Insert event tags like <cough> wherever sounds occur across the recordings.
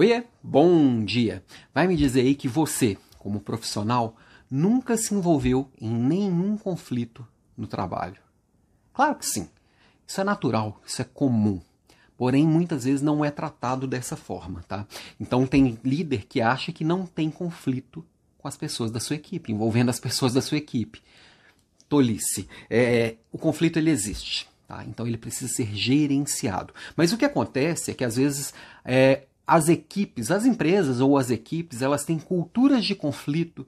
Oiê, bom dia. Vai me dizer aí que você, como profissional, nunca se envolveu em nenhum conflito no trabalho. Claro que sim. Isso é natural, isso é comum. Porém, muitas vezes não é tratado dessa forma, tá? Então tem líder que acha que não tem conflito com as pessoas da sua equipe, envolvendo as pessoas da sua equipe. Tolice. É, o conflito ele existe. Tá? Então ele precisa ser gerenciado. Mas o que acontece é que às vezes é, as equipes, as empresas ou as equipes, elas têm culturas de conflito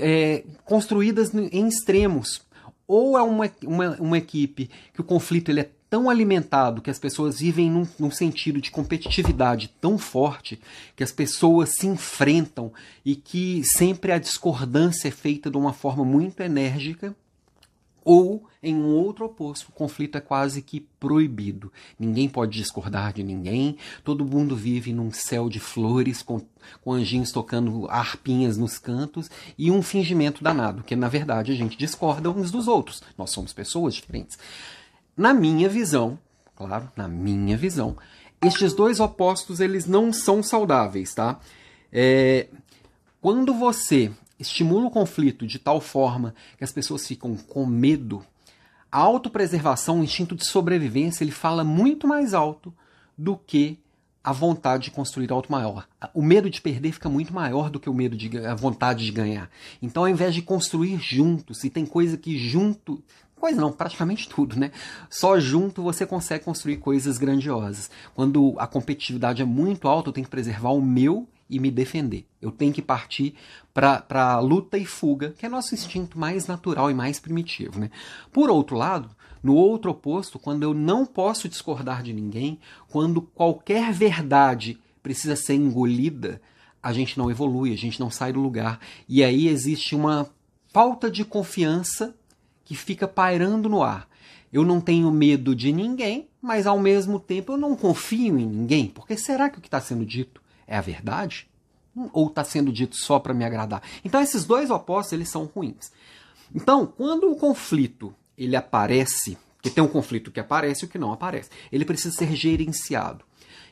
é, construídas em extremos. Ou é uma, uma, uma, equipe que o conflito ele é tão alimentado que as pessoas vivem num, num, sentido de competitividade tão forte que as pessoas se enfrentam e que sempre a discordância é feita de uma forma muito enérgica ou, em um outro oposto, o conflito é quase que proibido. Ninguém pode discordar de ninguém, todo mundo vive num céu de flores, com, com anjinhos tocando harpinhas nos cantos e um fingimento danado, que na verdade a gente discorda uns dos outros. Nós somos pessoas diferentes. Na minha visão, claro, na minha visão, estes dois opostos eles não são saudáveis, tá? É, quando você estimula o conflito de tal forma que as pessoas ficam com medo, a autopreservação, o instinto de sobrevivência, ele fala muito mais alto do que a vontade de construir algo maior. O medo de perder fica muito maior do que o medo de a vontade de ganhar. Então, ao invés de construir juntos, e tem coisa que junto, coisa não, praticamente tudo, né? Só junto você consegue construir coisas grandiosas. Quando a competitividade é muito alta, eu tenho que preservar o meu e me defender. Eu tenho que partir para a luta e fuga, que é nosso instinto mais natural e mais primitivo. Né? Por outro lado, no outro oposto, quando eu não posso discordar de ninguém, quando qualquer verdade precisa ser engolida, a gente não evolui, a gente não sai do lugar. E aí existe uma falta de confiança que fica pairando no ar. Eu não tenho medo de ninguém, mas ao mesmo tempo eu não confio em ninguém, porque será que o que está sendo dito é a verdade? Ou está sendo dito só para me agradar? Então esses dois opostos eles são ruins. Então, quando o conflito ele aparece, que tem um conflito que aparece e o que não aparece, ele precisa ser gerenciado.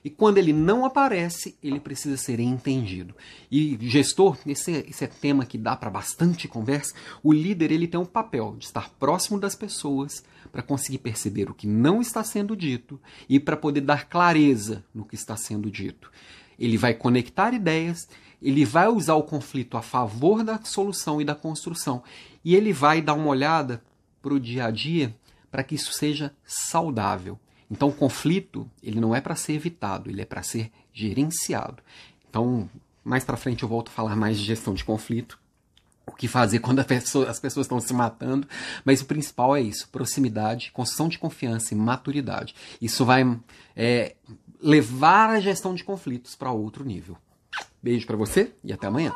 E quando ele não aparece, ele precisa ser entendido. E gestor, esse, esse é tema que dá para bastante conversa. O líder ele tem um papel de estar próximo das pessoas para conseguir perceber o que não está sendo dito e para poder dar clareza no que está sendo dito ele vai conectar ideias, ele vai usar o conflito a favor da solução e da construção, e ele vai dar uma olhada para o dia a dia para que isso seja saudável. Então, o conflito ele não é para ser evitado, ele é para ser gerenciado. Então, mais para frente eu volto a falar mais de gestão de conflito, o que fazer <laughs> quando pessoa, as pessoas estão se matando, mas o principal é isso: proximidade, construção de confiança e maturidade. Isso vai é, levar a gestão de conflitos para outro nível. Beijo para você e até amanhã.